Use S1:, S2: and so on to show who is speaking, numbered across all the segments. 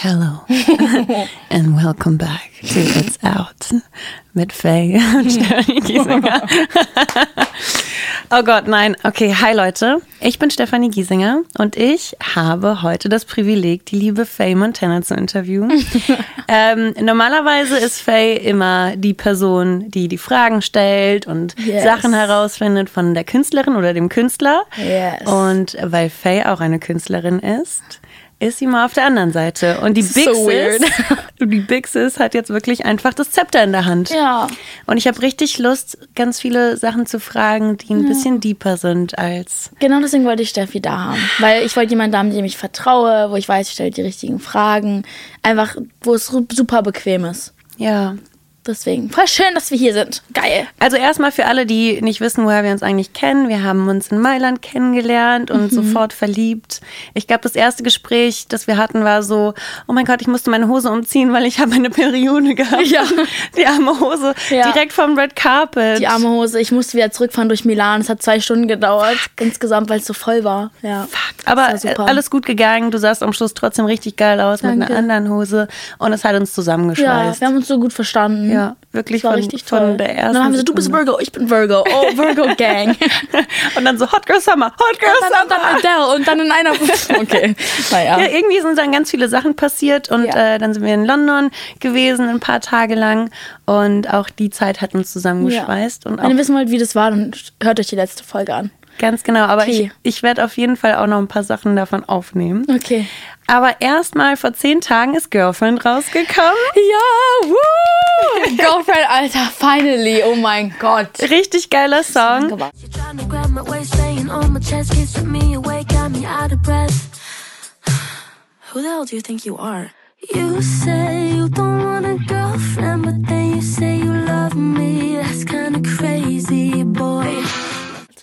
S1: Hello and welcome back to It's Out mit Faye und Stefanie Giesinger. oh Gott, nein. Okay, hi Leute. Ich bin Stefanie Giesinger und ich habe heute das Privileg, die liebe Faye Montana zu interviewen. ähm, normalerweise ist Faye immer die Person, die die Fragen stellt und yes. Sachen herausfindet von der Künstlerin oder dem Künstler.
S2: Yes.
S1: Und weil Faye auch eine Künstlerin ist, ist sie mal auf der anderen Seite. Und die Big so Sis, die Big Sis hat jetzt wirklich einfach das Zepter in der Hand.
S2: Ja.
S1: Und ich habe richtig Lust, ganz viele Sachen zu fragen, die ein ja. bisschen deeper sind als.
S2: Genau deswegen wollte ich Steffi da haben. Weil ich wollte jemanden haben, dem ich vertraue, wo ich weiß, ich stelle die richtigen Fragen. Einfach, wo es super bequem ist.
S1: Ja.
S2: Deswegen, voll schön, dass wir hier sind. Geil.
S1: Also erstmal für alle, die nicht wissen, woher wir uns eigentlich kennen. Wir haben uns in Mailand kennengelernt und mhm. sofort verliebt. Ich glaube, das erste Gespräch, das wir hatten, war so, oh mein Gott, ich musste meine Hose umziehen, weil ich habe eine Periode gehabt.
S2: Ja.
S1: Die arme Hose, ja. direkt vom Red Carpet.
S2: Die arme Hose. Ich musste wieder zurückfahren durch Milan. Es hat zwei Stunden gedauert, Fuck. insgesamt, weil es so voll war. Ja.
S1: Fuck. Aber alles gut gegangen. Du sahst am Schluss trotzdem richtig geil aus Danke. mit einer anderen Hose und es hat uns zusammengeschweißt.
S2: Ja, wir haben uns so gut verstanden.
S1: Ja, wirklich
S2: war
S1: von,
S2: richtig toll. von
S1: der ersten.
S2: Und dann haben wir so, du bist Virgo, ich bin Virgo. Oh, Virgo Gang.
S1: und dann so Hot Girl Summer, Hot Girl
S2: und dann,
S1: Summer.
S2: Und dann Adele und dann in einer. Okay, naja.
S1: Ja, irgendwie sind dann ganz viele Sachen passiert und ja. äh, dann sind wir in London gewesen ein paar Tage lang und auch die Zeit hat uns zusammengeschweißt.
S2: Ja. Und Wenn ihr wissen wollt, wie das war, dann hört euch die letzte Folge an.
S1: Ganz genau, aber okay. ich, ich werde auf jeden Fall auch noch ein paar Sachen davon aufnehmen.
S2: Okay.
S1: Aber erstmal vor zehn Tagen ist Girlfriend rausgekommen.
S2: Ja, woo! Girlfriend, Alter, finally, oh mein Gott.
S1: Richtig geiler Song. Who the hell do you think you are? You say you don't want a girlfriend, but then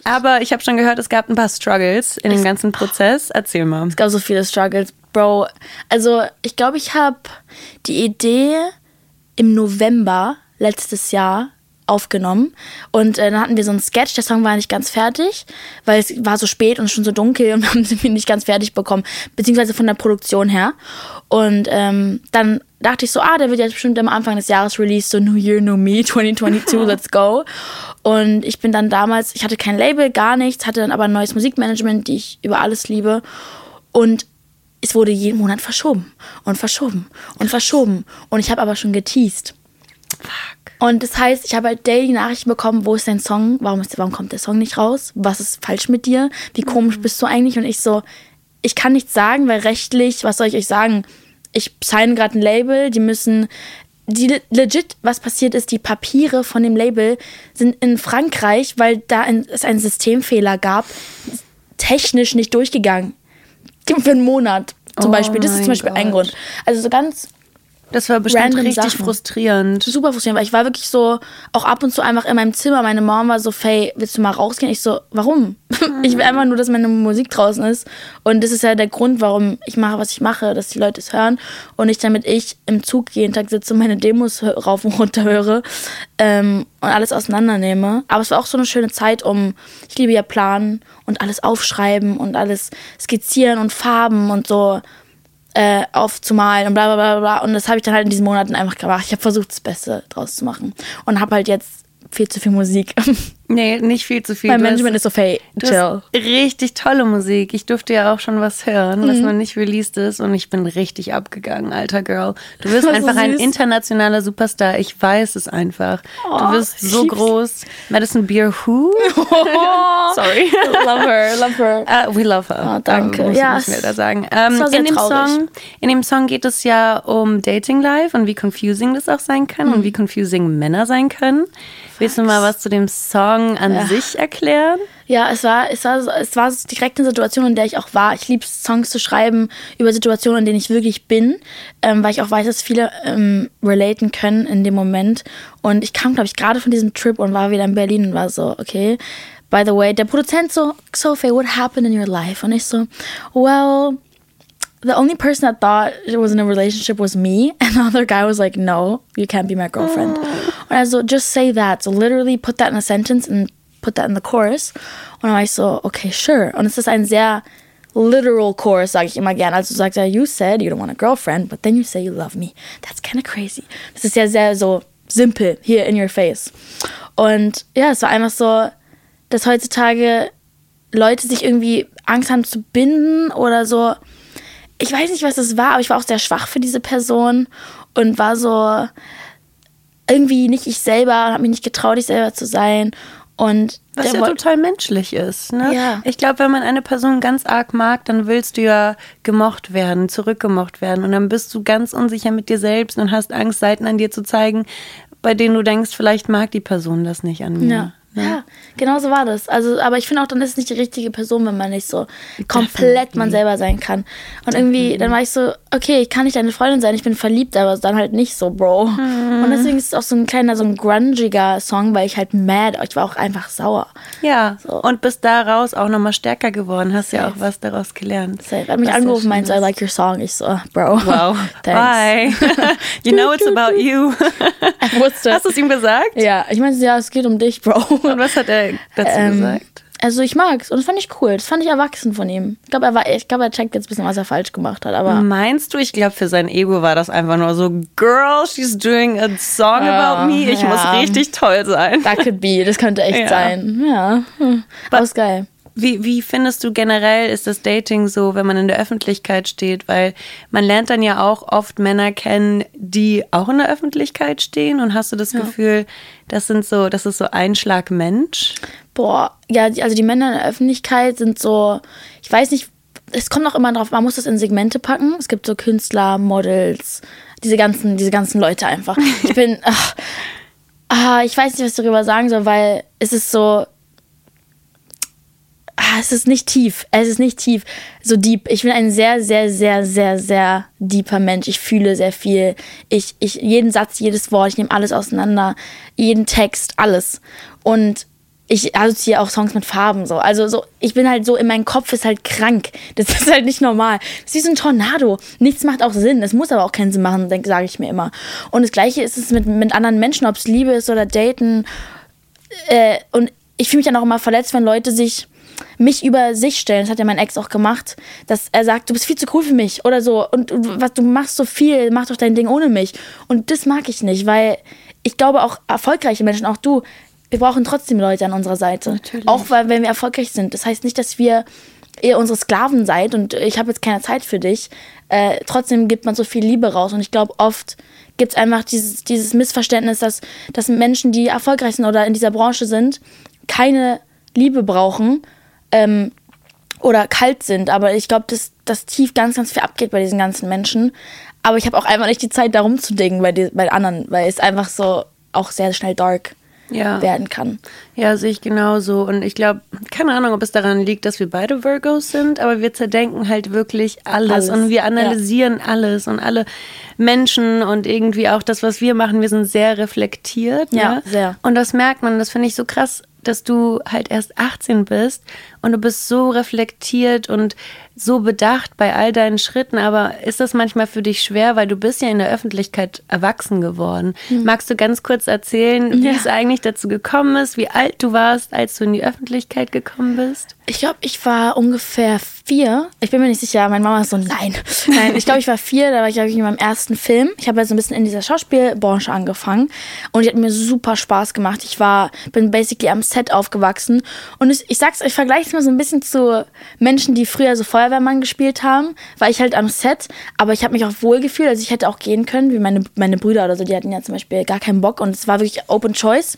S1: Aber ich habe schon gehört, es gab ein paar Struggles in dem ganzen Prozess. Erzähl mal.
S2: Es gab so viele Struggles, Bro. Also ich glaube, ich habe die Idee im November letztes Jahr aufgenommen und äh, dann hatten wir so einen Sketch, der Song war nicht ganz fertig, weil es war so spät und schon so dunkel und haben sie nicht ganz fertig bekommen, beziehungsweise von der Produktion her. Und ähm, dann dachte ich so, ah, der wird jetzt bestimmt am Anfang des Jahres released, so New Year, New Me, 2022, let's go. Und ich bin dann damals, ich hatte kein Label, gar nichts, hatte dann aber ein neues Musikmanagement, die ich über alles liebe. Und es wurde jeden Monat verschoben und verschoben und verschoben. Und ich habe aber schon geteased.
S1: Fuck.
S2: Und das heißt, ich habe halt daily Nachrichten bekommen, wo ist dein Song? Warum, ist, warum kommt der Song nicht raus? Was ist falsch mit dir? Wie komisch mhm. bist du eigentlich? Und ich so, ich kann nichts sagen, weil rechtlich, was soll ich euch sagen? Ich sign gerade ein Label, die müssen die legit, was passiert ist, die Papiere von dem Label sind in Frankreich, weil da ein, es einen Systemfehler gab, technisch nicht durchgegangen. Für einen Monat zum oh Beispiel. Das ist zum Beispiel Gott. ein Grund. Also so ganz
S1: das war bestimmt richtig Sachen. frustrierend.
S2: Super frustrierend, weil ich war wirklich so, auch ab und zu einfach in meinem Zimmer. Meine Mom war so, Faye, willst du mal rausgehen? Ich so, warum? Ich will einfach nur, dass meine Musik draußen ist. Und das ist ja der Grund, warum ich mache, was ich mache, dass die Leute es hören. Und nicht damit ich im Zug jeden Tag sitze und meine Demos rauf und runter höre ähm, und alles auseinandernehme. Aber es war auch so eine schöne Zeit, um, ich liebe ja planen und alles aufschreiben und alles skizzieren und Farben und so äh, aufzumalen und bla bla bla bla. Und das habe ich dann halt in diesen Monaten einfach gemacht. Ich habe versucht, das Beste draus zu machen. Und habe halt jetzt viel zu viel Musik.
S1: Nee, nicht viel zu viel.
S2: Mein Management ist so, hey,
S1: chill. richtig tolle Musik. Ich durfte ja auch schon was hören, mhm. was noch nicht released ist und ich bin richtig abgegangen, alter Girl. Du wirst einfach so ein internationaler Superstar. Ich weiß es einfach. Oh, du wirst so groß. Madison Beer Who? Oh. Sorry.
S2: love her, love her.
S1: Uh, we love her.
S2: Oh, danke.
S1: Um, muss ja, ich da sagen. Um, in, dem Song, in dem Song geht es ja um Dating Life und wie confusing das auch sein kann mhm. und wie confusing Männer sein können. Willst du mal was zu dem Song an ja. sich erklären?
S2: Ja, es war, es, war, es war direkt eine Situation, in der ich auch war. Ich liebe Songs zu schreiben über Situationen, in denen ich wirklich bin, ähm, weil ich auch weiß, dass viele ähm, relaten können in dem Moment. Und ich kam, glaube ich, gerade von diesem Trip und war wieder in Berlin und war so, okay. By the way, der Produzent so, Sophie, what happened in your life? Und ich so, well, the only person that thought it was in a relationship was me, and the other guy was like, "No, you can't be my girlfriend." Ah. And I "Just say that." So literally put that in a sentence and put that in the chorus. Und dann war ich so, okay, sure. Und es ist ein sehr literal chorus, sage ich immer gern. Also du sagst ja, you said you don't want a girlfriend, but then you say you love me. That's kind of crazy. Das ist ja sehr so simpel, here in your face. Und ja, es war einfach so, dass heutzutage Leute sich irgendwie Angst haben zu binden oder so. Ich weiß nicht, was das war, aber ich war auch sehr schwach für diese Person und war so irgendwie nicht ich selber, habe mich nicht getraut, ich selber zu sein. Und
S1: Was ja total menschlich ist. Ne?
S2: Ja.
S1: Ich glaube, wenn man eine Person ganz arg mag, dann willst du ja gemocht werden, zurückgemocht werden. Und dann bist du ganz unsicher mit dir selbst und hast Angst, Seiten an dir zu zeigen, bei denen du denkst, vielleicht mag die Person das nicht an mir.
S2: Ja. Ja, genau so war das. Also, aber ich finde auch, dann ist es nicht die richtige Person, wenn man nicht so komplett man selber sein kann. Und irgendwie, dann war ich so, okay, ich kann nicht deine Freundin sein, ich bin verliebt, aber dann halt nicht so, Bro.
S1: Mhm.
S2: Und deswegen ist es auch so ein kleiner, so ein grungiger Song, weil ich halt mad, ich war auch einfach sauer.
S1: Ja,
S2: So.
S1: und bist daraus auch nochmal stärker geworden, hast ja auch
S2: Safe.
S1: was daraus gelernt.
S2: Er hat mich
S1: Was
S2: angerufen, meinte, I like your song. Ich so, Bro.
S1: Wow.
S2: Thanks.
S1: Bye. you know it's about you.
S2: Wusste.
S1: Hast du es ihm gesagt?
S2: Ja, ich meinte, ja, es geht um dich, Bro.
S1: Und was hat er dazu
S2: Ähm,
S1: gesagt?
S2: Also ich mag's und das fand ich cool. Das fand ich erwachsen von ihm. Ich glaube, er war, ich glaube, er checkt jetzt ein bisschen, was er falsch gemacht hat. Aber
S1: Meinst du, ich glaube, für sein Ego war das einfach nur so, Girl, she's doing a song about me. Ich
S2: ja.
S1: muss richtig toll sein.
S2: that could be, das könnte echt
S1: Ja.
S2: sein. Ja, hm. aber ist geil.
S1: Wie, wie findest du generell ist das Dating so, wenn man in der Öffentlichkeit steht? Weil man lernt dann ja auch oft Männer kennen, die auch in der Öffentlichkeit stehen. Und hast du das Gefühl, das sind so, das ist so ein Schlag Mensch?
S2: Boah, ja, also die Männer in der Öffentlichkeit sind so, ich weiß nicht, es kommt auch immer drauf, man muss das in Segmente packen. Es gibt so Künstler, Models, diese ganzen, diese ganzen Leute einfach. Ich bin, ach, ah, ich weiß nicht, was ich darüber sagen soll, weil es ist so, ah, es ist nicht tief. Es ist nicht tief. So deep. Ich bin ein sehr, sehr, sehr, sehr, sehr deeper Mensch. Ich fühle sehr viel. Ich, ich, jeden Satz, jedes Wort, ich nehme alles auseinander. Jeden Text, alles. Und ich assoziiere auch Songs mit Farben so. Also so, ich bin halt so, in meinem Kopf ist halt krank. Das ist halt nicht normal. Das ist wie so ein Tornado. Nichts macht auch Sinn. Es muss aber auch keinen Sinn machen, sage ich mir immer. Und das gleiche ist es mit, mit anderen Menschen, ob es Liebe ist oder Daten. Äh, und ich fühle mich dann auch immer verletzt, wenn Leute sich mich über sich stellen. Das hat ja mein Ex auch gemacht, dass er sagt, du bist viel zu cool für mich oder so und was du machst so viel, mach doch dein Ding ohne mich. Und das mag ich nicht, weil ich glaube auch erfolgreiche Menschen, auch du, wir brauchen trotzdem Leute an unserer Seite.
S1: Natürlich.
S2: Auch weil wenn wir erfolgreich sind. Das heißt nicht, dass wir ihr unsere Sklaven seid und ich habe jetzt keine Zeit für dich. Äh, trotzdem gibt man so viel Liebe raus und ich glaube oft gibt es einfach dieses, dieses Missverständnis, dass, dass Menschen, die erfolgreich sind oder in dieser Branche sind, keine Liebe brauchen ähm, oder kalt sind. Aber ich glaube, dass, dass tief ganz, ganz viel abgeht bei diesen ganzen Menschen. Aber ich habe auch einfach nicht die Zeit, da rumzudingen bei, die, bei anderen, weil es einfach so auch sehr schnell dark
S1: Ja.
S2: werden kann.
S1: Ja, sehe ich genauso. Und ich glaube, keine Ahnung, ob es daran liegt, dass wir beide Virgos sind, aber wir zerdenken halt wirklich alles,
S2: Alles,
S1: und wir analysieren alles und alle Menschen und irgendwie auch das, was wir machen. Wir sind sehr reflektiert.
S2: Ja,
S1: ne?
S2: sehr.
S1: Und das merkt man, das finde ich so krass, dass du halt erst 18 bist und du bist so reflektiert und so bedacht bei all deinen Schritten. Aber ist das manchmal für dich schwer, weil du bist ja in der Öffentlichkeit erwachsen geworden? Magst du ganz kurz erzählen, wie
S2: Hm. Ja.
S1: es eigentlich dazu gekommen ist, wie alt du warst, als du in die Öffentlichkeit gekommen bist?
S2: Ich glaube, ich war ungefähr vier. Ich bin mir nicht sicher. Meine Mama ist so, nein. Nein, ich glaube, ich war vier. Da war ich, glaube ich, in meinem ersten Film. Ich habe ja so ein bisschen in dieser Schauspielbranche angefangen. Und die hat mir super Spaß gemacht. Ich war, bin basically am Set aufgewachsen. Und ich, ich sag's, ich vergleiche es mal so ein bisschen zu Menschen, die früher so Feuerwehrmann gespielt haben. War ich halt am Set. Aber ich habe mich auch wohl gefühlt. Also ich hätte auch gehen können, wie meine, meine Brüder oder so. Die hatten ja zum Beispiel gar keinen Bock. Und es war wirklich Open Choice.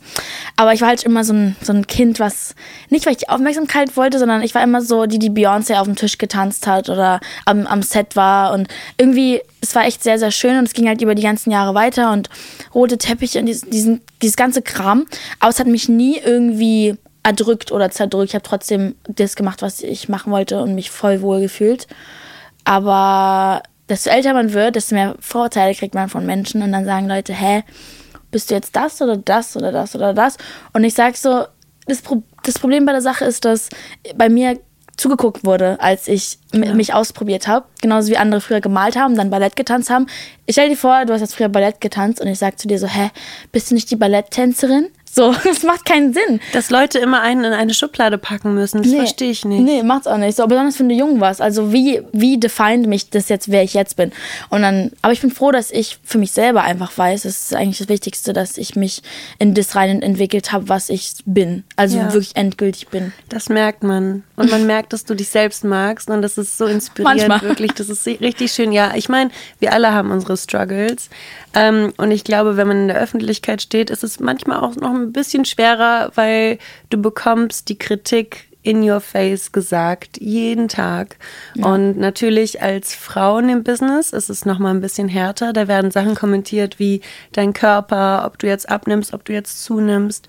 S2: Aber ich war halt immer so ein, so ein Kind, was nicht, weil ich die Aufmerksamkeit wollte, sondern ich war immer so, die die Beyoncé auf dem Tisch getanzt hat oder am, am Set war. Und irgendwie, es war echt sehr, sehr schön und es ging halt über die ganzen Jahre weiter und rote Teppiche und diesen, diesen, dieses ganze Kram. Aber es hat mich nie irgendwie erdrückt oder zerdrückt. Ich habe trotzdem das gemacht, was ich machen wollte und mich voll wohl gefühlt. Aber desto älter man wird, desto mehr Vorurteile kriegt man von Menschen und dann sagen Leute, hä, bist du jetzt das oder das oder das oder das? Und ich sag so, das, Pro das Problem bei der Sache ist, dass bei mir zugeguckt wurde, als ich m- mich ausprobiert habe. Genauso wie andere früher gemalt haben, dann Ballett getanzt haben. Ich stell dir vor, du hast jetzt früher Ballett getanzt und ich sag zu dir so, hä, bist du nicht die Balletttänzerin? So, das macht keinen Sinn.
S1: Dass Leute immer einen in eine Schublade packen müssen, das
S2: Nee.
S1: verstehe ich nicht.
S2: Nee, macht's auch nicht. So, besonders wenn du jung warst. Also wie, wie defined mich das jetzt, wer ich jetzt bin. Und dann, aber ich bin froh, dass ich für mich selber einfach weiß, das ist eigentlich das Wichtigste, dass ich mich in das rein entwickelt habe, was ich bin. Also
S1: Ja.
S2: wirklich endgültig bin.
S1: Das merkt man. Und man merkt, dass du dich selbst magst. Und das ist so inspirierend,
S2: Manchmal.
S1: wirklich. Das ist richtig schön. Ja, ich meine, wir alle haben unsere Struggles. Ähm, und ich glaube, wenn man in der Öffentlichkeit steht, ist es manchmal auch noch ein bisschen schwerer, weil du bekommst die Kritik in your face gesagt, jeden Tag. Und natürlich als Frauen im Business ist es nochmal ein bisschen härter. Da werden Sachen kommentiert wie dein Körper, ob du jetzt abnimmst, ob du jetzt zunimmst.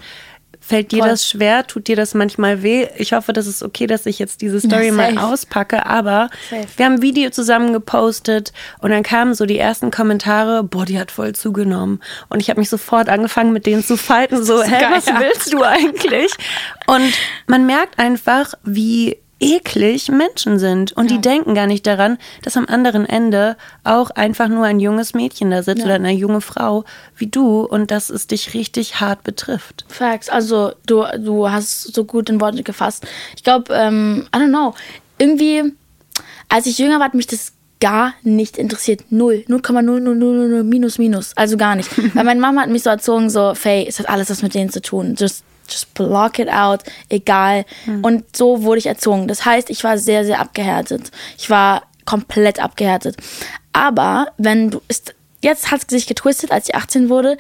S1: Fällt dir
S2: Voll.
S1: das schwer? Tut dir das manchmal weh? Ich hoffe, das ist okay, dass ich jetzt diese Story
S2: Ja,
S1: mal auspacke, aber
S2: Safe.
S1: wir haben ein Video zusammen gepostet und dann kamen so die ersten Kommentare, boah, die hat voll zugenommen. Und ich habe mich sofort angefangen, mit denen zu fighten, so, hä, was willst du eigentlich? Und man merkt einfach, wie eklig Menschen sind und die denken gar nicht daran, dass am anderen Ende auch einfach nur ein junges Mädchen da sitzt oder eine junge Frau wie du und dass es dich richtig hart betrifft.
S2: Facts. Also du, du hast so gut in Worte gefasst. Ich glaube, ähm, I don't know. Irgendwie, als ich jünger war, hat mich das gar nicht interessiert. Null. 0,0000 minus minus. Also gar nicht. Weil meine Mama hat mich so erzogen, so, Faye, es hat alles was mit denen zu tun. Just, just block it out. Egal. Und so wurde ich erzogen. Das heißt, ich war sehr, sehr abgehärtet. Ich war komplett abgehärtet. Aber wenn du, ist, jetzt hat es sich getwistet, als ich 18 wurde,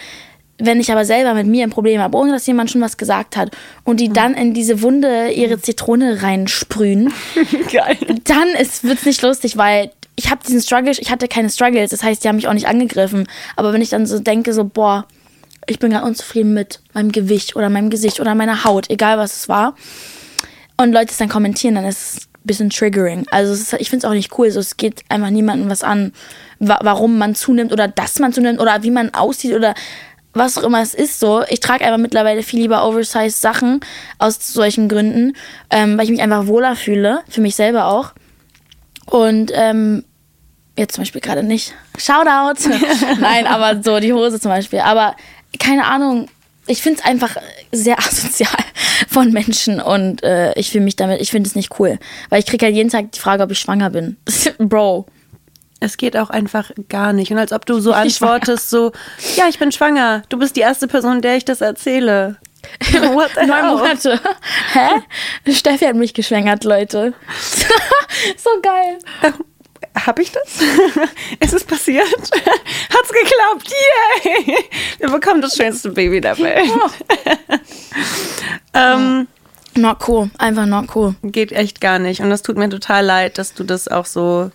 S2: wenn ich aber selber mit mir ein Problem habe, ohne dass jemand schon was gesagt hat und die dann in diese Wunde ihre Zitrone reinsprühen,
S1: Geil.
S2: dann wird es nicht lustig, weil ich habe diesen Struggle, ich hatte keine Struggles, das heißt, die haben mich auch nicht angegriffen. Aber wenn ich dann so denke, so, boah, ich bin gerade unzufrieden mit meinem Gewicht oder meinem Gesicht oder meiner Haut, egal was es war, und Leute es dann kommentieren, dann ist es ein bisschen triggering. Also ist, ich finde es auch nicht cool. So, es geht einfach niemandem was an, wa warum man zunimmt oder dass man zunimmt oder wie man aussieht oder was auch immer es ist. So, ich trage einfach mittlerweile viel lieber oversized Sachen aus solchen Gründen, ähm, weil ich mich einfach wohler fühle, für mich selber auch. Und ähm, jetzt zum Beispiel gerade nicht. Shoutout. Nein, aber so die Hose zum Beispiel. Aber keine Ahnung, ich finde es einfach sehr asozial von Menschen und äh, ich fühle mich damit, ich finde es nicht cool. Weil ich kriege halt jeden Tag die Frage, ob ich schwanger bin. Bro.
S1: Es geht auch einfach gar nicht. Und als ob du so antwortest, so, ja, ich bin schwanger. Du bist die erste Person, der ich das erzähle. What the
S2: Neun? Monate. Hä? Steffi hat mich geschwängert, Leute. so geil.
S1: Hab ich das? Ist es passiert? Hat's geklappt? Yay! Wir bekommen das schönste Baby der Welt. ähm,
S2: Not cool. Einfach not cool.
S1: geht echt gar nicht. Und das tut mir total leid, dass du das auch so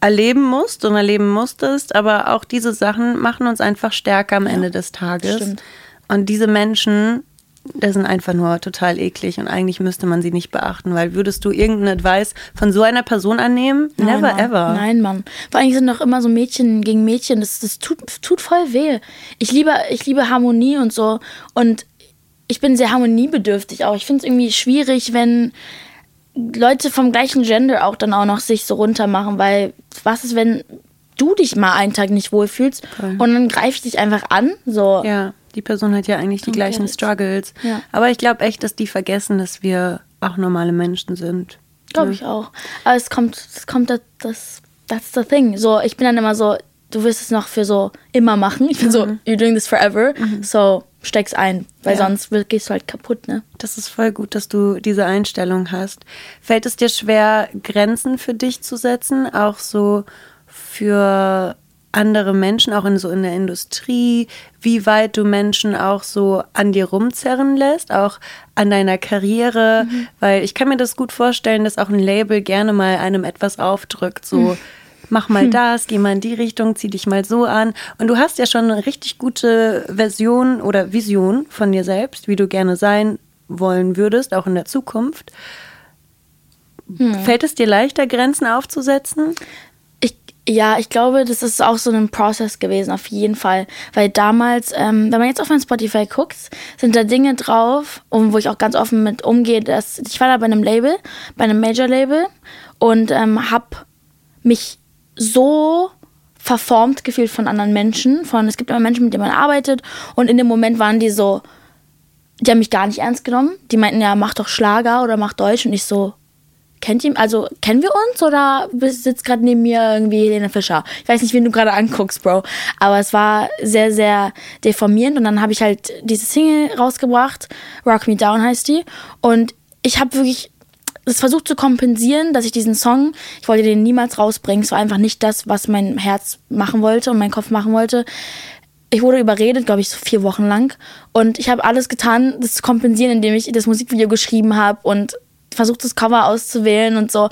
S1: erleben musst und erleben musstest. Aber auch diese Sachen machen uns einfach stärker am Ende des Tages.
S2: stimmt.
S1: Und diese Menschen, das sind einfach nur total eklig und eigentlich müsste man sie nicht beachten, weil würdest du irgendeinen Advice von so einer Person annehmen? Never
S2: Nein, Mann.
S1: ever.
S2: Nein, Mann. Vor allem sind doch immer so Mädchen gegen Mädchen. Das, das tut, tut voll weh. Ich liebe, ich liebe Harmonie und so. Und ich bin sehr harmoniebedürftig auch. Ich finde es irgendwie schwierig, wenn Leute vom gleichen Gender auch dann auch noch sich so runter machen, weil was ist, wenn du dich mal einen Tag nicht wohlfühlst und dann greife ich dich einfach an? So.
S1: Ja, die Person hat ja eigentlich die gleichen. Struggles.
S2: Ja.
S1: Aber ich glaube echt, dass die vergessen, dass wir auch normale Menschen sind.
S2: Glaube ich auch. Aber es kommt, es kommt das, das, that's the thing. So, ich bin dann immer so, du wirst es noch für so immer machen. Ich bin so, you're doing this forever. So, steck's ein, weil
S1: Ja.
S2: sonst gehst du halt kaputt, ne?
S1: Das ist voll gut, dass du diese Einstellung hast. Fällt es dir schwer, Grenzen für dich zu setzen, auch so für andere Menschen, auch in so in der Industrie, wie weit du Menschen auch so an dir rumzerren lässt, auch an deiner Karriere, weil ich kann mir das gut vorstellen, dass auch ein Label gerne mal einem etwas aufdrückt, so mach mal das, geh mal in die Richtung, zieh dich mal so an. Und du hast ja schon eine richtig gute Version oder Vision von dir selbst, wie du gerne sein wollen würdest, auch in der Zukunft. Fällt es dir leichter, Grenzen aufzusetzen?
S2: Ja, ich glaube, das ist auch so ein Prozess gewesen, auf jeden Fall. Weil damals, ähm, wenn man jetzt auf mein Spotify guckt, sind da Dinge drauf, um, wo ich auch ganz offen mit umgehe. Dass, ich war da bei einem Label, bei einem Major-Label und ähm, habe mich so verformt gefühlt von anderen Menschen. Von, es gibt immer Menschen, mit denen man arbeitet und in dem Moment waren die so, die haben mich gar nicht ernst genommen. Die meinten ja, mach doch Schlager oder mach Deutsch. Und ich so, kennt ihr, also kennen wir uns oder sitzt gerade neben mir irgendwie Helene Fischer? Ich weiß nicht, wen du gerade anguckst, Bro. Aber es war sehr, sehr deformierend. Und dann habe ich halt diese Single rausgebracht. Rock Me Down heißt die. Und ich habe wirklich es versucht zu kompensieren, dass ich diesen Song, ich wollte den niemals rausbringen. Es war einfach nicht das, was mein Herz machen wollte und mein Kopf machen wollte ich wurde überredet, glaube ich, so vier Wochen lang. Und ich habe alles getan, das zu kompensieren, indem ich das Musikvideo geschrieben habe und versucht, das Cover auszuwählen und so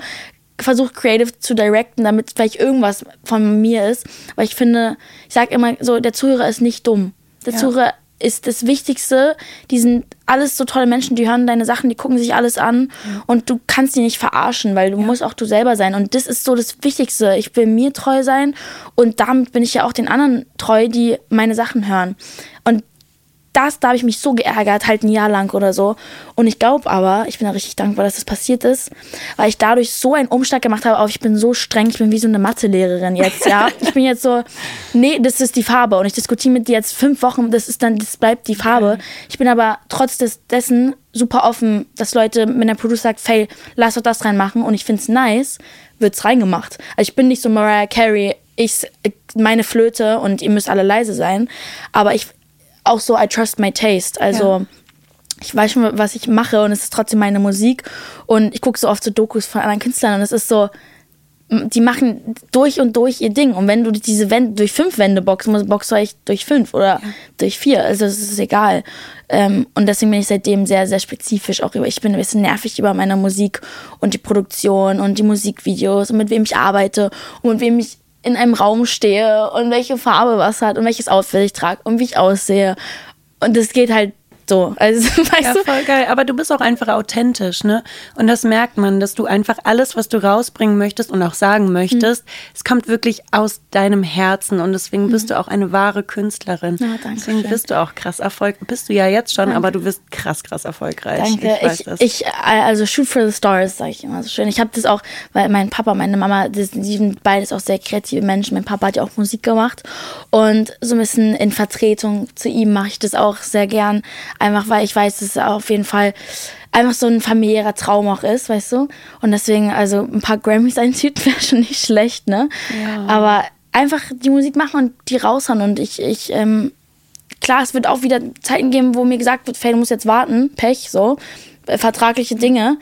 S2: versucht, creative zu directen, damit vielleicht irgendwas von mir ist. Weil ich finde, ich sage immer so, der Zuhörer ist nicht dumm. Der ja. Zuhörer ist das Wichtigste. Die sind alles so tolle Menschen, die hören deine Sachen, die gucken sich alles an ja. und du kannst die nicht verarschen, weil du ja. musst auch du selber sein. Und das ist so das Wichtigste. Ich will mir treu sein und damit bin ich ja auch den anderen treu, die meine Sachen hören. Und das, da habe ich mich so geärgert, halt ein Jahr lang oder so. Und ich glaube aber, ich bin da richtig dankbar, dass das passiert ist, weil ich dadurch so einen Umschlag gemacht habe auf, ich bin so streng, ich bin wie so eine Mathelehrerin jetzt, ja. ich bin jetzt so, nee, das ist die Farbe. Und ich diskutiere mit dir jetzt fünf Wochen, das ist dann, das bleibt die Farbe. Ich bin aber trotz des, dessen super offen, dass Leute, wenn der Producer sagt, Faye, lass doch das reinmachen und ich finde es nice, wird es reingemacht. Also ich bin nicht so Mariah Carey, ich meine Flöte und ihr müsst alle leise sein. Aber ich, auch so, I trust my taste. Also ja. ich weiß schon, was ich mache und es ist trotzdem meine Musik. Und ich gucke so oft so Dokus von anderen Künstlern und es ist so, die machen durch und durch ihr Ding. Und wenn du diese Wände durch fünf Wände boxst, boxst du eigentlich durch fünf oder ja. durch vier. Also es ist egal. Ähm, und deswegen bin ich seitdem sehr, sehr spezifisch auch über, ich bin ein bisschen nervig über meine Musik und die Produktion und die Musikvideos und mit wem ich arbeite und mit wem ich in einem Raum stehe und welche Farbe was hat und welches Outfit ich trage und wie ich aussehe. Und das geht halt so, also weißt
S1: ja,
S2: du?
S1: voll geil. Aber du bist auch einfach authentisch, ne? Und das merkt man, dass du einfach alles, was du rausbringen möchtest und auch sagen möchtest, mhm. es kommt wirklich aus deinem Herzen und deswegen mhm. bist du auch eine wahre Künstlerin. Ja, danke deswegen schön. bist du auch krass erfolgreich. Bist du ja jetzt schon, danke. aber du bist krass, krass erfolgreich.
S2: Danke. Ich, weiß ich, das. ich also shoot for the stars, sage ich immer so schön. Ich habe das auch, weil mein Papa, meine Mama, die sind beides auch sehr kreative Menschen. Mein Papa hat ja auch Musik gemacht und so ein bisschen in Vertretung zu ihm mache ich das auch sehr gern Einfach weil ich weiß, dass es auf jeden Fall einfach so ein familiärer Traum auch ist, weißt du? Und deswegen, also ein paar Grammys eintüten wäre schon nicht schlecht, ne? Ja. Aber einfach die Musik machen und die raushauen. Und ich, ich, ähm, klar, es wird auch wieder Zeiten geben, wo mir gesagt wird, Faye, du musst jetzt warten, Pech, so, äh, vertragliche Dinge.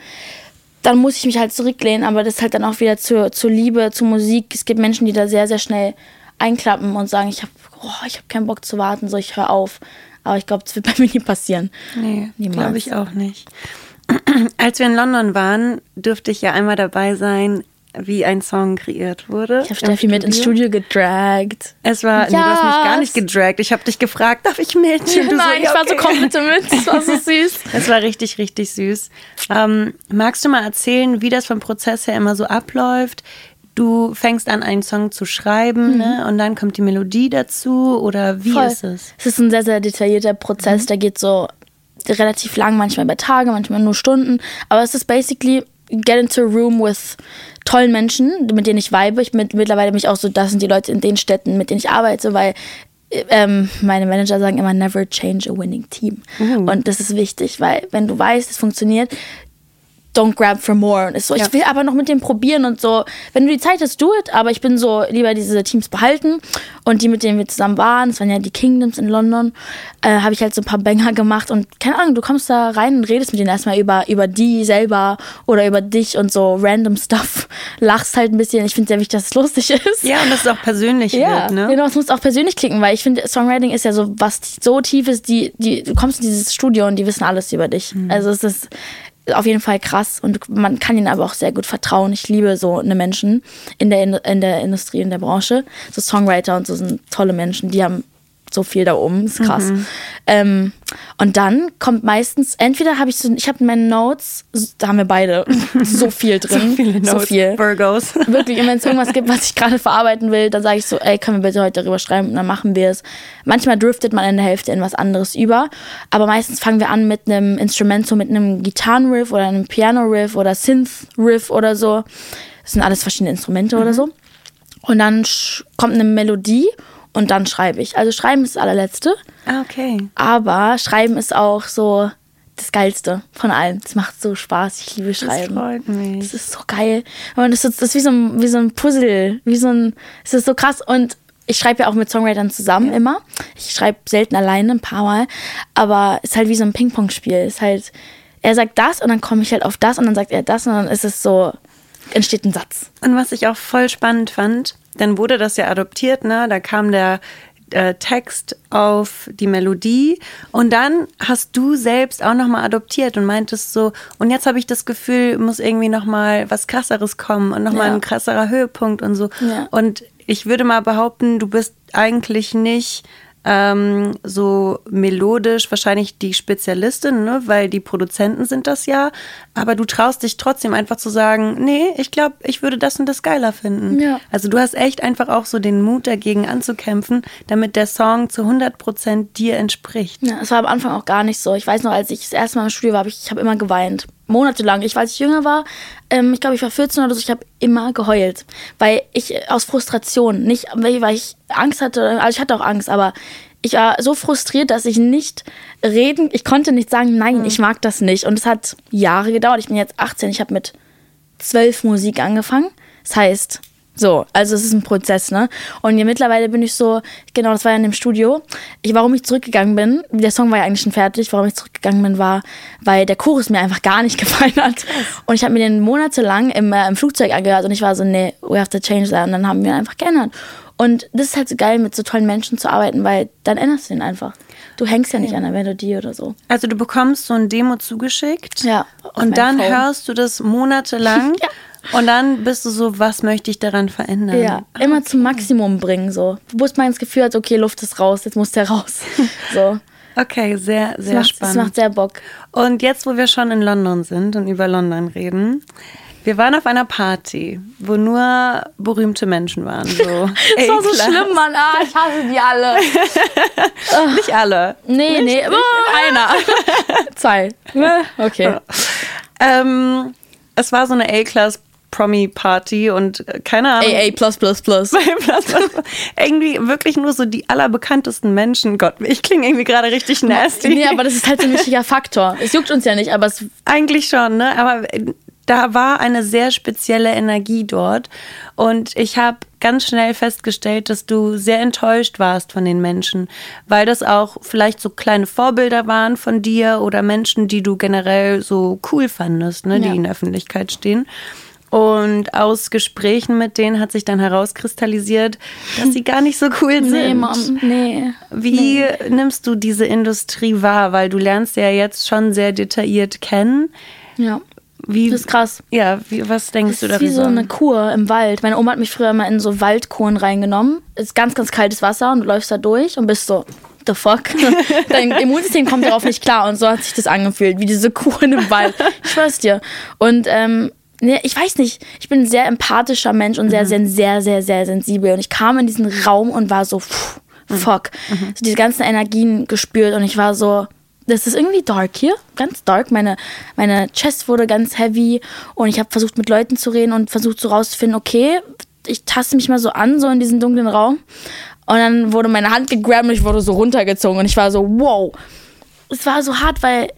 S2: Dann muss ich mich halt zurücklehnen, aber das ist halt dann auch wieder zur, zur Liebe, zur Musik. Es gibt Menschen, die da sehr, sehr schnell einklappen und sagen, ich habe oh, hab keinen Bock zu warten, so ich höre auf. Aber ich glaube, das wird bei mir nie passieren.
S1: Nee, glaube ich auch nicht. Als wir in London waren, durfte ich ja einmal dabei sein, wie ein Song kreiert wurde.
S2: Ich habe Steffi mit ins Studio gedragt.
S1: Es war, yes. nee, du hast mich gar nicht gedragt. Ich habe dich gefragt, darf ich mit?
S2: Nein, so, ja, ich war so, komm bitte mit. Das war so süß.
S1: Es war richtig, richtig süß. Ähm, magst du mal erzählen, wie das vom Prozess her immer so abläuft? Du fängst an, einen Song zu schreiben mhm. ne? und dann kommt die Melodie dazu oder wie Voll. ist es?
S2: Es ist ein sehr, sehr detaillierter Prozess, mhm. der geht so relativ lang, manchmal über Tage, manchmal nur Stunden, aber es ist basically get into a room with tollen Menschen, mit denen ich vibe. Ich mit, mittlerweile mich auch so, das sind die Leute in den Städten, mit denen ich arbeite, weil ähm, meine Manager sagen immer, never change a winning team. Mhm. Und das ist wichtig, weil wenn du weißt, es funktioniert, don't grab for more. Und ist so, ja. ich will aber noch mit dem probieren und so. Wenn du die Zeit hast, do it. Aber ich bin so lieber diese Teams behalten. Und die, mit denen wir zusammen waren, das waren ja die Kingdoms in London, äh, habe ich halt so ein paar Banger gemacht. Und keine Ahnung, du kommst da rein und redest mit denen erstmal über, über die selber oder über dich und so random Stuff. Lachst halt ein bisschen. Ich finde sehr wichtig, dass es lustig ist.
S1: Ja, und dass es auch persönlich
S2: ja,
S1: wird, ne?
S2: Genau, es muss auch persönlich klicken, weil ich finde, Songwriting ist ja so was so tief ist, die, die, du kommst in dieses Studio und die wissen alles über dich. Mhm. Also es ist auf jeden Fall krass und man kann ihnen aber auch sehr gut vertrauen. Ich liebe so eine Menschen in der, in der Industrie, in der Branche. So Songwriter und so sind tolle Menschen, die haben so viel da oben, ist krass. Mhm. Ähm, und dann kommt meistens, entweder habe ich so, ich habe meine Notes, da haben wir beide so viel drin.
S1: so viele Notes, so viel. Virgos.
S2: Wirklich, und wenn es irgendwas gibt, was ich gerade verarbeiten will, dann sage ich so, ey, können wir bitte heute darüber schreiben und dann machen wir es. Manchmal driftet man in der Hälfte in was anderes über, aber meistens fangen wir an mit einem Instrument, so mit einem Gitarrenriff oder einem Piano-Riff oder Synth-Riff oder so. Das sind alles verschiedene Instrumente mhm. oder so. Und dann kommt eine Melodie und dann schreibe ich. Also schreiben ist das allerletzte.
S1: Ah, okay.
S2: Aber schreiben ist auch so das Geilste von allem. Das macht so Spaß. Ich liebe Schreiben.
S1: Das freut mich.
S2: Das ist so geil. Und das ist, das ist wie, so ein, wie so ein Puzzle. Wie so ein, es ist so krass. Und ich schreibe ja auch mit Songwritern zusammen ja. immer. Ich schreibe selten alleine, ein paar Mal. Aber es ist halt wie so ein Ping-Pong-Spiel. Es ist halt, er sagt das und dann komme ich halt auf das und dann sagt er das und dann ist es so, entsteht ein Satz.
S1: Und was ich auch voll spannend fand, dann wurde das ja adoptiert, ne? Da kam der äh, Text auf die Melodie und dann hast du selbst auch nochmal adoptiert und meintest so, und jetzt habe ich das Gefühl, muss irgendwie nochmal was krasseres kommen und nochmal ja. ein krasserer Höhepunkt und so. Ja. Und ich würde mal behaupten, du bist eigentlich nicht ähm, so melodisch wahrscheinlich die Spezialistin, ne? weil die Produzenten sind das ja. Aber du traust dich trotzdem einfach zu sagen, nee, ich glaube, ich würde das und das geiler finden. Ja. Also du hast echt einfach auch so den Mut dagegen anzukämpfen, damit der Song zu 100 Prozent dir entspricht.
S2: Ja, es war am Anfang auch gar nicht so. Ich weiß noch, als ich das erste Mal im Studio war, habe ich, ich habe immer geweint monatelang. Ich, als ich jünger war, ähm, ich glaube, ich war 14 oder so, ich habe immer geheult. Weil ich äh, aus Frustration, nicht weil ich Angst hatte, also ich hatte auch Angst, aber ich war so frustriert, dass ich nicht reden, ich konnte nicht sagen, nein, mhm. ich mag das nicht. Und es hat Jahre gedauert. Ich bin jetzt 18, ich habe mit 12 Musik angefangen. Das heißt, so, also es ist ein Prozess, ne? Und ja, mittlerweile bin ich so, genau, das war ja in dem Studio. Ich, warum ich zurückgegangen bin, der Song war ja eigentlich schon fertig, warum ich zurückgegangen bin, war, weil der Chorus mir einfach gar nicht gefallen hat. Und ich habe mir den monatelang im, äh, im Flugzeug angehört und ich war so, nee, we have to change that. Und dann haben wir einfach geändert. Und das ist halt so geil, mit so tollen Menschen zu arbeiten, weil dann änderst du den einfach. Du hängst ja nicht an der Melodie oder so.
S1: Also du bekommst so ein Demo zugeschickt. Ja. Und dann Phone. hörst du das monatelang. ja. Und dann bist du so, was möchte ich daran verändern?
S2: Ja, immer okay. zum Maximum bringen, so. Wo man das Gefühl hat, okay, Luft ist raus, jetzt muss der raus. so.
S1: Okay, sehr, sehr
S2: das macht,
S1: spannend.
S2: Das macht sehr Bock.
S1: Und jetzt, wo wir schon in London sind und über London reden, wir waren auf einer Party, wo nur berühmte Menschen waren. So
S2: das war so schlimm, Mann. Ah, ich hasse die alle.
S1: nicht alle.
S2: Nee, nicht, nee. Nicht oh, einer. Zwei. Okay.
S1: Ähm, es war so eine A-Class Promi-Party und äh, keine Ahnung.
S2: AA plus plus plus.
S1: irgendwie wirklich nur so die allerbekanntesten Menschen. Gott, ich klinge irgendwie gerade richtig nasty.
S2: Nee, aber das ist halt so ein wichtiger Faktor. Es juckt uns ja nicht, aber es.
S1: Eigentlich schon, ne? Aber äh, da war eine sehr spezielle Energie dort. Und ich habe ganz schnell festgestellt, dass du sehr enttäuscht warst von den Menschen, weil das auch vielleicht so kleine Vorbilder waren von dir oder Menschen, die du generell so cool fandest, ne, die ja. in der Öffentlichkeit stehen. Und aus Gesprächen mit denen hat sich dann herauskristallisiert, dass sie gar nicht so cool sind. Nee,
S2: Mom, nee.
S1: Wie nee. nimmst du diese Industrie wahr? Weil du lernst ja jetzt schon sehr detailliert kennen.
S2: Ja.
S1: Wie,
S2: das ist krass.
S1: Ja, wie, was denkst
S2: das
S1: du darüber?
S2: Das ist wie so eine Kur im Wald. Meine Oma hat mich früher mal in so Waldkuren reingenommen. Es ist ganz, ganz kaltes Wasser und du läufst da durch und bist so, the fuck? Dein Immunsystem kommt darauf nicht klar und so hat sich das angefühlt, wie diese Kuren im Wald. Ich schwör's dir. Und ähm, Nee, ich weiß nicht. Ich bin ein sehr empathischer Mensch und sehr, mhm. sehr, sehr, sehr, sehr sensibel. Und ich kam in diesen Raum und war so, pff, mhm. fuck. Mhm. So diese ganzen Energien gespürt und ich war so, das ist irgendwie dark hier, ganz dark. Meine, meine Chest wurde ganz heavy und ich habe versucht mit Leuten zu reden und versucht so rauszufinden, okay, ich taste mich mal so an, so in diesen dunklen Raum. Und dann wurde meine Hand gegrabt und ich wurde so runtergezogen und ich war so, wow. Es war so hart, weil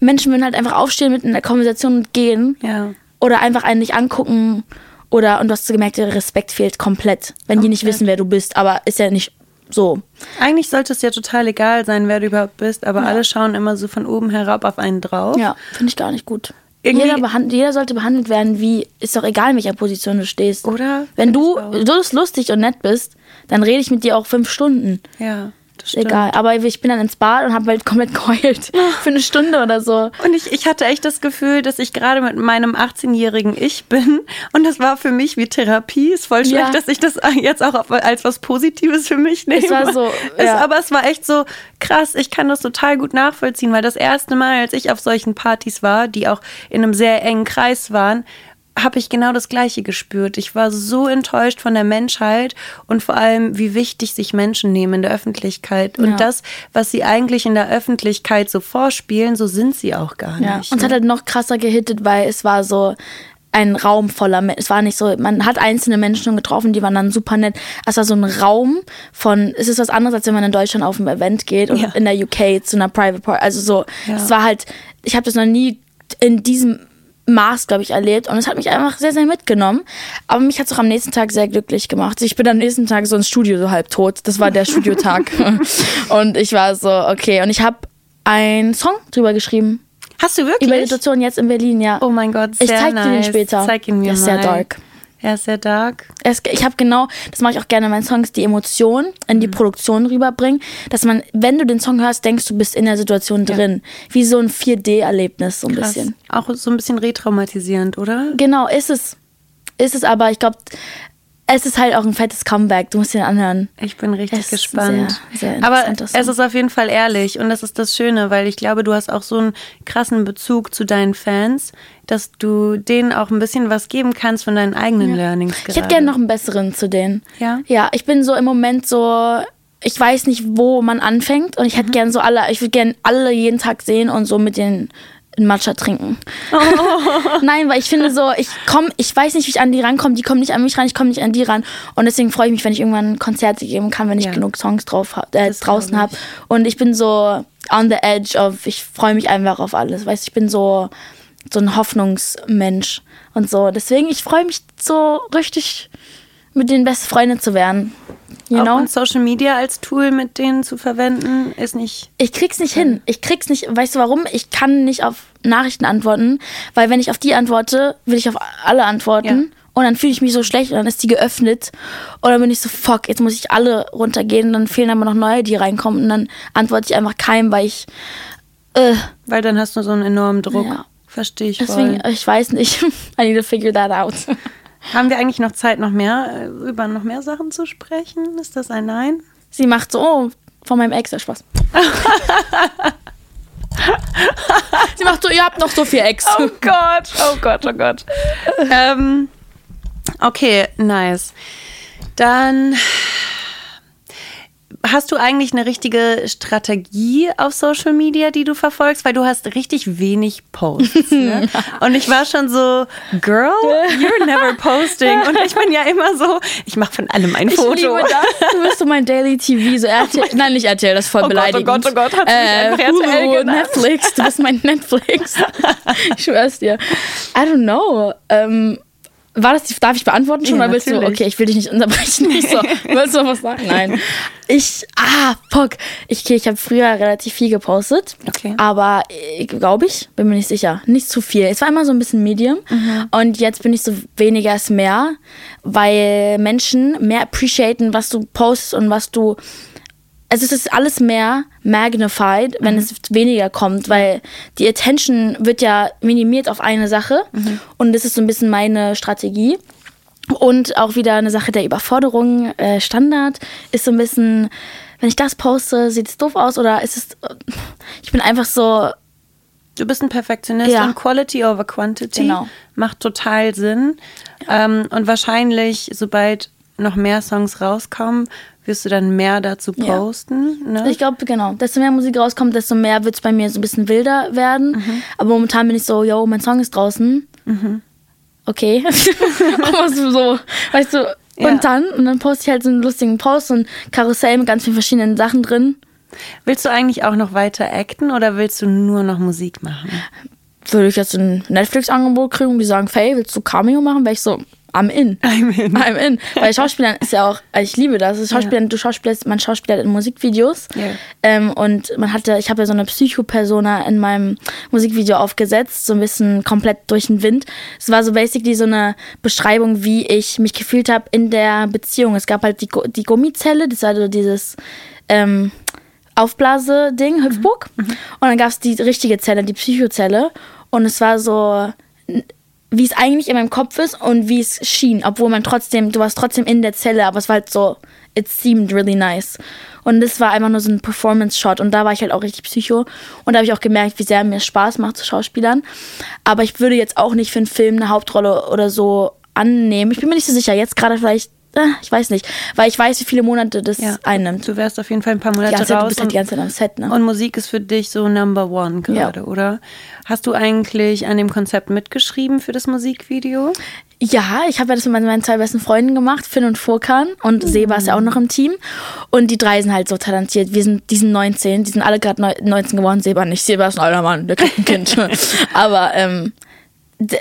S2: Menschen würden halt einfach aufstehen mit in der Konversation und gehen.
S1: Ja
S2: oder einfach einen nicht angucken oder und du hast gemerkt, der Respekt fehlt komplett, wenn okay. die nicht wissen, wer du bist, aber ist ja nicht so.
S1: Eigentlich sollte es ja total egal sein, wer du überhaupt bist, aber ja. alle schauen immer so von oben herab auf einen drauf.
S2: Ja, finde ich gar nicht gut. Jeder, jeder, sollte behandelt werden, wie ist doch egal, in welcher Position du stehst.
S1: Oder?
S2: Wenn du, du lustig und nett bist, dann rede ich mit dir auch fünf Stunden.
S1: Ja.
S2: Egal, aber ich bin dann ins Bad und habe halt komplett geheult. Für eine Stunde oder so.
S1: Und ich, ich hatte echt das Gefühl, dass ich gerade mit meinem 18-jährigen Ich bin. Und das war für mich wie Therapie. Ist voll schlecht, ja. dass ich das jetzt auch als was Positives für mich nehme.
S2: Es war so.
S1: Ja. Es, aber es war echt so krass. Ich kann das total gut nachvollziehen, weil das erste Mal, als ich auf solchen Partys war, die auch in einem sehr engen Kreis waren, habe ich genau das Gleiche gespürt. Ich war so enttäuscht von der Menschheit und vor allem, wie wichtig sich Menschen nehmen in der Öffentlichkeit. Und ja. das, was sie eigentlich in der Öffentlichkeit so vorspielen, so sind sie auch gar nicht. Ja.
S2: Und es hat halt noch krasser gehittet, weil es war so, ein Raum voller Menschen. Es war nicht so, man hat einzelne Menschen schon getroffen, die waren dann super nett. Es war so ein Raum von, es ist was anderes, als wenn man in Deutschland auf ein Event geht und
S1: Ja.
S2: in der UK zu einer Private Party. Also so, es war halt, ich habe das noch nie in diesem Maß, glaube ich, erlebt und es hat mich einfach sehr, sehr mitgenommen. Aber mich hat es auch am nächsten Tag sehr glücklich gemacht. Ich bin am nächsten Tag so ins Studio so halb tot. Das war der Studiotag. und ich war so, okay. Und ich habe einen Song drüber geschrieben.
S1: Hast du wirklich?
S2: Über die Situation jetzt in Berlin, ja.
S1: oh mein Gott,
S2: Ich
S1: sehr
S2: zeig dir den
S1: nice.
S2: später.
S1: Zeig ihn mir
S2: Der ist
S1: mal.
S2: sehr dark.
S1: Er ist sehr dark.
S2: Es, ich habe genau, das mache ich auch gerne in meinen Songs, die Emotion in
S1: Mhm.
S2: die Produktion rüberbringen, dass man, wenn du den Song hörst, denkst du bist in der Situation drin. Wie so ein 4D-Erlebnis, so ein
S1: Krass.
S2: bisschen.
S1: Auch so ein bisschen retraumatisierend, oder?
S2: Genau, ist es. Ist es aber, ich glaube, es ist halt auch ein fettes Comeback. Du musst ihn anhören.
S1: Ich bin richtig gespannt.
S2: sehr- sehr
S1: Aber es ist auf jeden Fall ehrlich und das ist das Schöne, weil ich glaube, du hast auch so einen krassen Bezug zu deinen Fans, dass du denen auch ein bisschen was geben kannst von deinen eigenen Learnings gerade.
S2: Ich hätte gerne noch einen besseren zu denen.
S1: Ja?
S2: Ja, ich bin so im Moment so, ich weiß nicht, wo man anfängt und ich
S1: Mhm.
S2: hätte gern so alle, ich würde gern alle jeden Tag sehen und so mit den einen Matcha trinken.
S1: Oh.
S2: Nein, weil ich finde so, ich komme, ich weiß nicht, wie ich an die rankomme, die kommen nicht an mich ran, ich komme nicht an die ran und deswegen freue ich mich, wenn ich irgendwann Konzerte geben kann, wenn ich
S1: Ja.
S2: genug Songs drauf äh, draußen habe und ich bin so on the edge of, ich freue mich einfach auf alles, weißt, ich bin so so ein Hoffnungsmensch und so, deswegen ich freue mich so richtig mit den besten Freunden zu werden. You
S1: Auch
S2: know?
S1: Social Media als Tool mit denen zu verwenden, ist nicht.
S2: Ich krieg's nicht hin. Ich krieg's nicht. Weißt du warum? Ich kann nicht auf Nachrichten antworten, weil wenn ich auf die antworte, will ich auf alle antworten.
S1: Ja.
S2: Und dann fühle ich mich so schlecht und dann ist die geöffnet. Und dann bin ich so, fuck, jetzt muss ich alle runtergehen. Und dann fehlen aber noch neue, die reinkommen. Und dann antworte ich einfach keinem, weil ich. Äh,
S1: Weil dann hast du so einen enormen Druck.
S2: Ja.
S1: Verstehe ich
S2: deswegen,
S1: voll.
S2: ich weiß nicht. I need to figure that out.
S1: Haben wir eigentlich noch Zeit, noch mehr äh, über noch mehr Sachen zu sprechen? Ist das ein Nein?
S2: Sie macht so, oh, von meinem Ex, der Spaß. Sie macht so, ihr habt noch so viel Ex.
S1: Oh Gott, oh Gott, oh Gott. ähm, okay, nice. Dann hast du eigentlich eine richtige Strategie auf Social Media, die du verfolgst, weil du hast richtig wenig Posts. Ne? Und ich war schon so, Girl, you're never posting. Und ich bin ja immer so, ich mache von allem ein
S2: Ich
S1: Foto.
S2: liebe das. Du bist so mein Daily TV, so RTL. Nein, nicht RTL, das ist voll
S1: Oh Gott, oh
S2: beleidigend.
S1: Gott, oh Gott, hat
S2: äh,
S1: RTL
S2: Hulu? Netflix, du bist mein Netflix. ich schwör's dir. I don't know. Ähm, war das die, darf ich beantworten schon?
S1: Ja,
S2: oder willst du, okay, ich will dich nicht unterbrechen. So, willst du noch was sagen? Nein. Ich, ah, fuck. Ich, okay, ich habe früher relativ viel gepostet.
S1: Okay.
S2: Aber glaube ich, bin mir nicht sicher. Nicht zu viel. Es war immer so ein bisschen Medium.
S1: Mhm.
S2: Und jetzt bin ich so weniger ist mehr, weil Menschen mehr appreciaten, was du postest und was du. Also es ist alles mehr magnified, wenn es weniger kommt, weil die Attention wird ja minimiert auf eine Sache. Und das ist so ein bisschen meine Strategie. Und auch wieder eine Sache der Überforderung. Äh, Standard ist so ein bisschen, wenn ich das poste, sieht es doof aus oder ist es. Ich bin einfach so.
S1: Du bist ein Perfektionist
S2: Ja.
S1: und Quality over Quantity
S2: Genau.
S1: macht total Sinn. Ähm, und wahrscheinlich, sobald noch mehr Songs rauskommen, wirst du dann mehr dazu
S2: Ja.
S1: posten. Ne?
S2: Ich glaube, genau. Desto mehr Musik rauskommt, desto mehr wird es bei mir so ein bisschen wilder werden.
S1: Mhm.
S2: Aber momentan bin ich so, yo, mein Song ist draußen. Okay. Aber so, so, weißt du,
S1: Ja.
S2: und dann, und dann poste ich halt so einen lustigen Post und Karussell mit ganz vielen verschiedenen Sachen drin.
S1: willst du eigentlich auch noch weiter acten oder willst du nur noch Musik machen?
S2: Würde ich jetzt ein Netflix-Angebot kriegen und die sagen, Faye, willst du Cameo machen? Wäre ich so, I'm in.
S1: I'm in.
S2: I'm in. Weil Schauspielern ist ja auch, also ich liebe das. Schauspielern, Du schauspielst, man schauspielert in Musikvideos.
S1: Ja.
S2: Ähm, und man hatte, ich habe ja so eine Psychopersona in meinem Musikvideo aufgesetzt, so ein bisschen komplett durch den Wind. Es war so basically so eine Beschreibung, wie ich mich gefühlt habe in der Beziehung. Es gab halt die, die Gummizelle, das war so dieses ähm, Aufblase-Ding, Hüpfburg. Und dann gab es die richtige Zelle, die Psychozelle. Und es war so, wie es eigentlich in meinem Kopf ist und wie es schien, obwohl man trotzdem, du warst trotzdem in der Zelle, aber es war halt so, it seemed really nice. Und das war einfach nur so ein Performance-Shot und da war ich halt auch richtig psycho und da habe ich auch gemerkt, wie sehr mir Spaß macht zu Schauspielern. Aber ich würde jetzt auch nicht für einen Film eine Hauptrolle oder so annehmen. Ich bin mir nicht so sicher, jetzt gerade vielleicht ich weiß nicht, weil ich weiß, wie viele Monate das
S1: Ja.
S2: einnimmt.
S1: Du wärst auf jeden Fall ein paar Monate
S2: Die ganze Zeit, du
S1: raus.
S2: bist halt die
S1: und-
S2: ganze Zeit am Set, ne?
S1: Und Musik ist für dich so Number One gerade, oder? Hast du eigentlich an dem Konzept mitgeschrieben für das Musikvideo?
S2: Ja, ich habe ja das mit meinen, zwei besten Freunden gemacht, Finn und Furkan und Seba ist ja auch noch im Team. Und die drei sind halt so talentiert. Wir sind, die sind 19, die sind alle gerade neu- 19 geworden, Seba nicht. Seba ist ein alter Mann, der kriegt ein Kind. Aber ähm,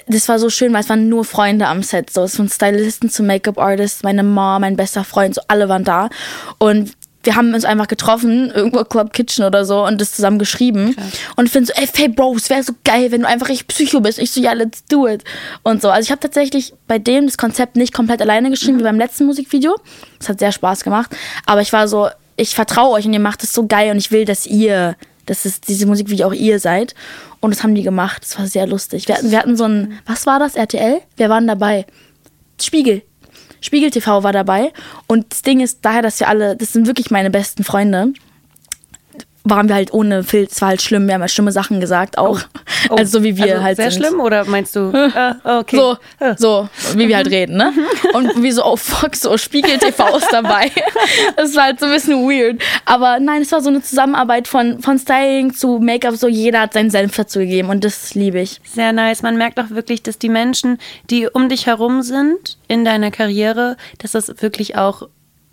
S2: das war so schön, weil es waren nur Freunde am Set. So, von Stylisten zu Make-up-Artists, meine Mom, mein bester Freund, so alle waren da. Und wir haben uns einfach getroffen, irgendwo Club Kitchen oder so, und das zusammen geschrieben. Und ich finde so, ey, hey Bro, es wäre so geil, wenn du einfach richtig Psycho bist. Ich so, ja, let's do it. Und so. Also ich habe tatsächlich bei dem das Konzept nicht komplett alleine geschrieben, wie beim letzten Musikvideo. Das hat sehr Spaß gemacht. Aber ich war so, ich vertraue euch und ihr macht es so geil und ich will, dass ihr, dass es diese Musikvideo auch ihr seid. Und das haben die gemacht. Das war sehr lustig. Wir hatten, wir hatten so ein, was war das, RTL? Wer waren dabei? Spiegel. Spiegel TV war dabei. Und das Ding ist daher, dass wir alle, das sind wirklich meine besten Freunde, waren wir halt ohne Filz. Es war halt schlimm. Wir haben ja schlimme Sachen gesagt auch.
S1: Oh,
S2: also so wie wir
S1: also
S2: halt
S1: Sehr
S2: sind.
S1: schlimm oder meinst du? äh, okay.
S2: So,
S1: Äh.
S2: so, wie wir halt reden, ne? Und wie so, oh fuck, so Spiegel TV ist dabei. Das war halt so ein bisschen weird. Aber nein, es war so eine Zusammenarbeit von, von Styling zu Make-up, so jeder hat seinen Senf dazu gegeben und das liebe ich.
S1: Sehr nice. Man merkt auch wirklich, dass die Menschen, die um dich herum sind in deiner Karriere, dass das wirklich auch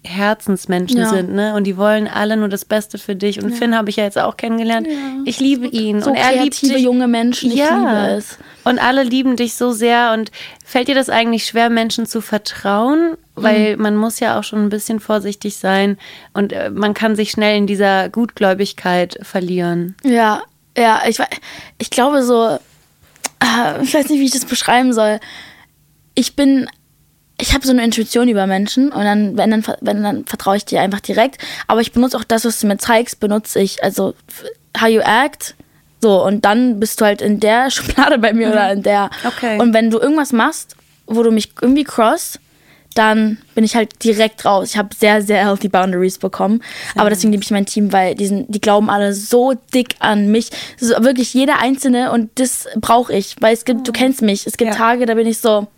S1: Herzensmenschen
S2: Ja.
S1: sind, ne? Und die wollen alle nur das Beste für dich. Und Finn habe ich ja jetzt auch kennengelernt. Ich liebe ihn
S2: So
S1: und er liebt dich.
S2: junge Menschen, ich
S1: ja.
S2: liebe es.
S1: Und alle lieben dich so sehr. Und fällt dir das eigentlich schwer, Menschen zu vertrauen? Weil
S2: Mhm.
S1: man muss ja auch schon ein bisschen vorsichtig sein und äh, man kann sich schnell in dieser Gutgläubigkeit verlieren.
S2: Ja, ja, ich, ich glaube so, äh, ich weiß nicht, wie ich das beschreiben soll. Ich bin, ich habe so eine Intuition über Menschen und dann, wenn dann, wenn dann vertraue ich dir einfach direkt. Aber ich benutze auch das, was du mir zeigst, benutze ich. Also, how you act. So, und dann bist du halt in der Schublade bei mir oder in der.
S1: Okay.
S2: Und wenn du irgendwas machst, wo du mich irgendwie cross, dann bin ich halt direkt raus. Ich habe sehr, sehr healthy Boundaries bekommen. Aber deswegen liebe ich mein Team, weil die, sind, die glauben alle so dick an mich. So, wirklich jeder Einzelne und das brauche ich. Weil es gibt, du kennst mich, es gibt
S1: Ja.
S2: Tage, da bin ich so,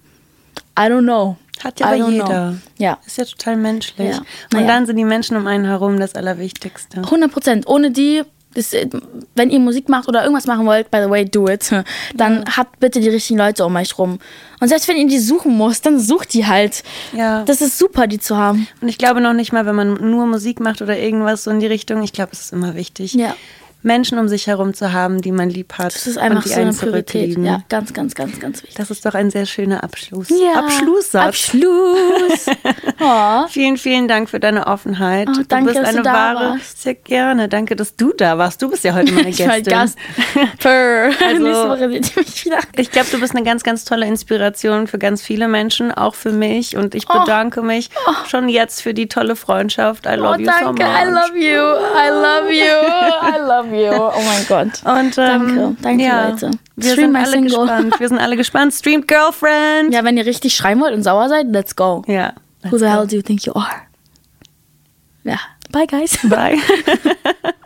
S2: I don't know.
S1: Hat ja aber jeder.
S2: know. Ja.
S1: Ist ja total menschlich.
S2: Ja.
S1: Und
S2: Naja.
S1: dann sind die Menschen um einen herum das Allerwichtigste.
S2: 100 Prozent. Ohne die, das, äh, wenn ihr Musik macht oder irgendwas machen wollt, by the way, do it. Dann habt bitte die richtigen Leute um euch rum. Und selbst wenn ihr die suchen muss, dann sucht die halt.
S1: Ja.
S2: Das ist super, die zu haben.
S1: Und ich glaube noch nicht mal, wenn man nur Musik macht oder irgendwas so in die Richtung, ich glaube, es ist immer wichtig,
S2: Ja.
S1: Menschen um sich herum zu haben, die man lieb hat.
S2: Das ist einfach
S1: und die
S2: so eine Priorität. Ja, ganz, ganz, ganz, ganz wichtig.
S1: Das ist doch ein sehr schöner Abschluss.
S2: Ja.
S1: Abschlusssatz.
S2: Abschluss. oh.
S1: Vielen, vielen Dank für deine Offenheit.
S2: Oh, danke,
S1: du bist
S2: dass
S1: eine
S2: du da
S1: wahre.
S2: warst.
S1: Sehr gerne. Danke, dass du da warst. Du bist ja heute meine
S2: Ich war
S1: Gästin.
S2: Gast. Purr.
S1: Also-
S2: Nächste Woche seht ihr mich wieder.
S1: Ich glaube, du bist eine ganz, ganz tolle Inspiration für ganz viele Menschen, auch für mich. Und ich
S2: Oh.
S1: bedanke mich schon jetzt für die tolle Freundschaft. I love
S2: Oh,
S1: you so
S2: danke.
S1: much.
S2: I love you. I love you. I love you. Oh mein Gott.
S1: Und, ähm,
S2: Danke. Danke,
S1: ja,
S2: Leute.
S1: Wir
S2: Stream
S1: sind alle
S2: single.
S1: gespannt. Wir sind alle gespannt. Streamt Girlfriend.
S2: Ja, wenn ihr richtig schreien wollt und sauer seid, let's go.
S1: Ja.
S2: Who the hell do you think you are? Ja. Bye, guys.
S1: Bye.